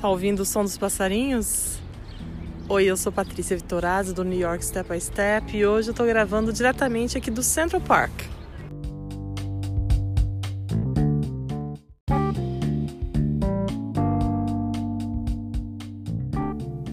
Tá ouvindo o som dos passarinhos? Oi, eu sou Patrícia Vitorazzi do New York Step by Step e hoje eu tô gravando diretamente aqui do Central Park.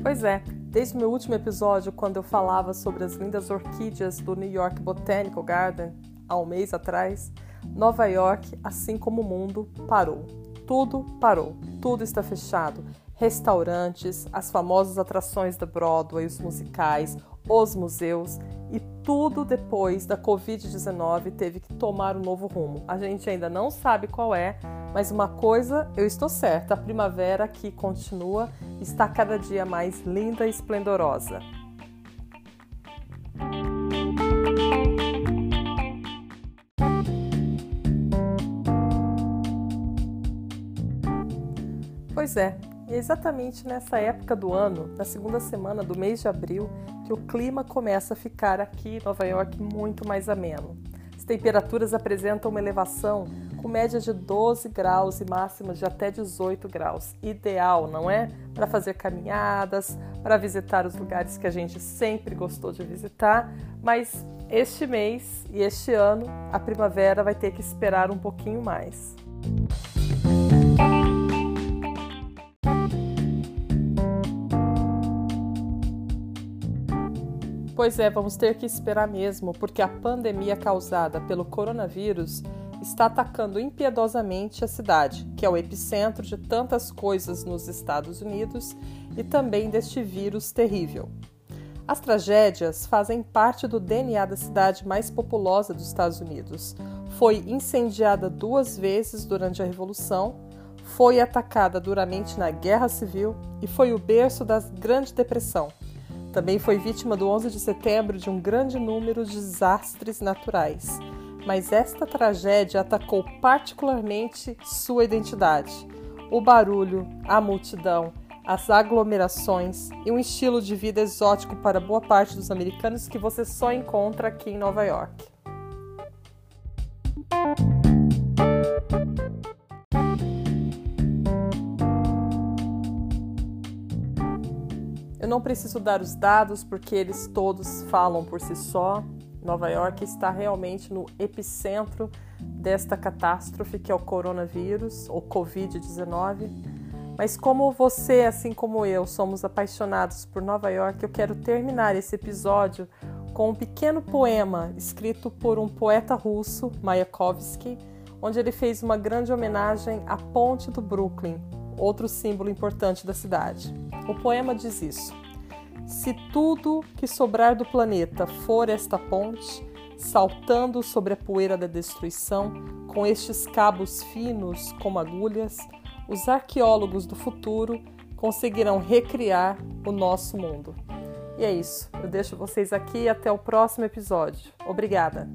Pois é, desde o meu último episódio, quando eu falava sobre as lindas orquídeas do New York Botanical Garden, há um mês atrás, Nova York, assim como o mundo, parou. Tudo parou, tudo está fechado. Restaurantes, as famosas atrações da Broadway, os musicais, os museus e tudo depois da Covid-19 teve que tomar um novo rumo. A gente ainda não sabe qual é, mas uma coisa eu estou certa: a primavera que continua está cada dia mais linda e esplendorosa. Pois é, é exatamente nessa época do ano, na segunda semana do mês de abril, que o clima começa a ficar aqui em Nova York muito mais ameno. As temperaturas apresentam uma elevação com média de 12 graus e máximas de até 18 graus. Ideal, não é? Para fazer caminhadas, para visitar os lugares que a gente sempre gostou de visitar, mas este mês e este ano a primavera vai ter que esperar um pouquinho mais. Pois é, vamos ter que esperar mesmo, porque a pandemia causada pelo coronavírus está atacando impiedosamente a cidade, que é o epicentro de tantas coisas nos Estados Unidos e também deste vírus terrível. As tragédias fazem parte do DNA da cidade mais populosa dos Estados Unidos. Foi incendiada duas vezes durante a Revolução, foi atacada duramente na Guerra Civil e foi o berço da Grande Depressão também foi vítima do 11 de setembro de um grande número de desastres naturais. Mas esta tragédia atacou particularmente sua identidade. O barulho, a multidão, as aglomerações e um estilo de vida exótico para boa parte dos americanos que você só encontra aqui em Nova York. Eu não preciso dar os dados porque eles todos falam por si só. Nova York está realmente no epicentro desta catástrofe que é o coronavírus, ou Covid-19. Mas como você, assim como eu, somos apaixonados por Nova York, eu quero terminar esse episódio com um pequeno poema escrito por um poeta russo, Mayakovsky, onde ele fez uma grande homenagem à Ponte do Brooklyn, outro símbolo importante da cidade. O poema diz isso: Se tudo que sobrar do planeta for esta ponte, saltando sobre a poeira da destruição, com estes cabos finos como agulhas, os arqueólogos do futuro conseguirão recriar o nosso mundo. E é isso. Eu deixo vocês aqui até o próximo episódio. Obrigada!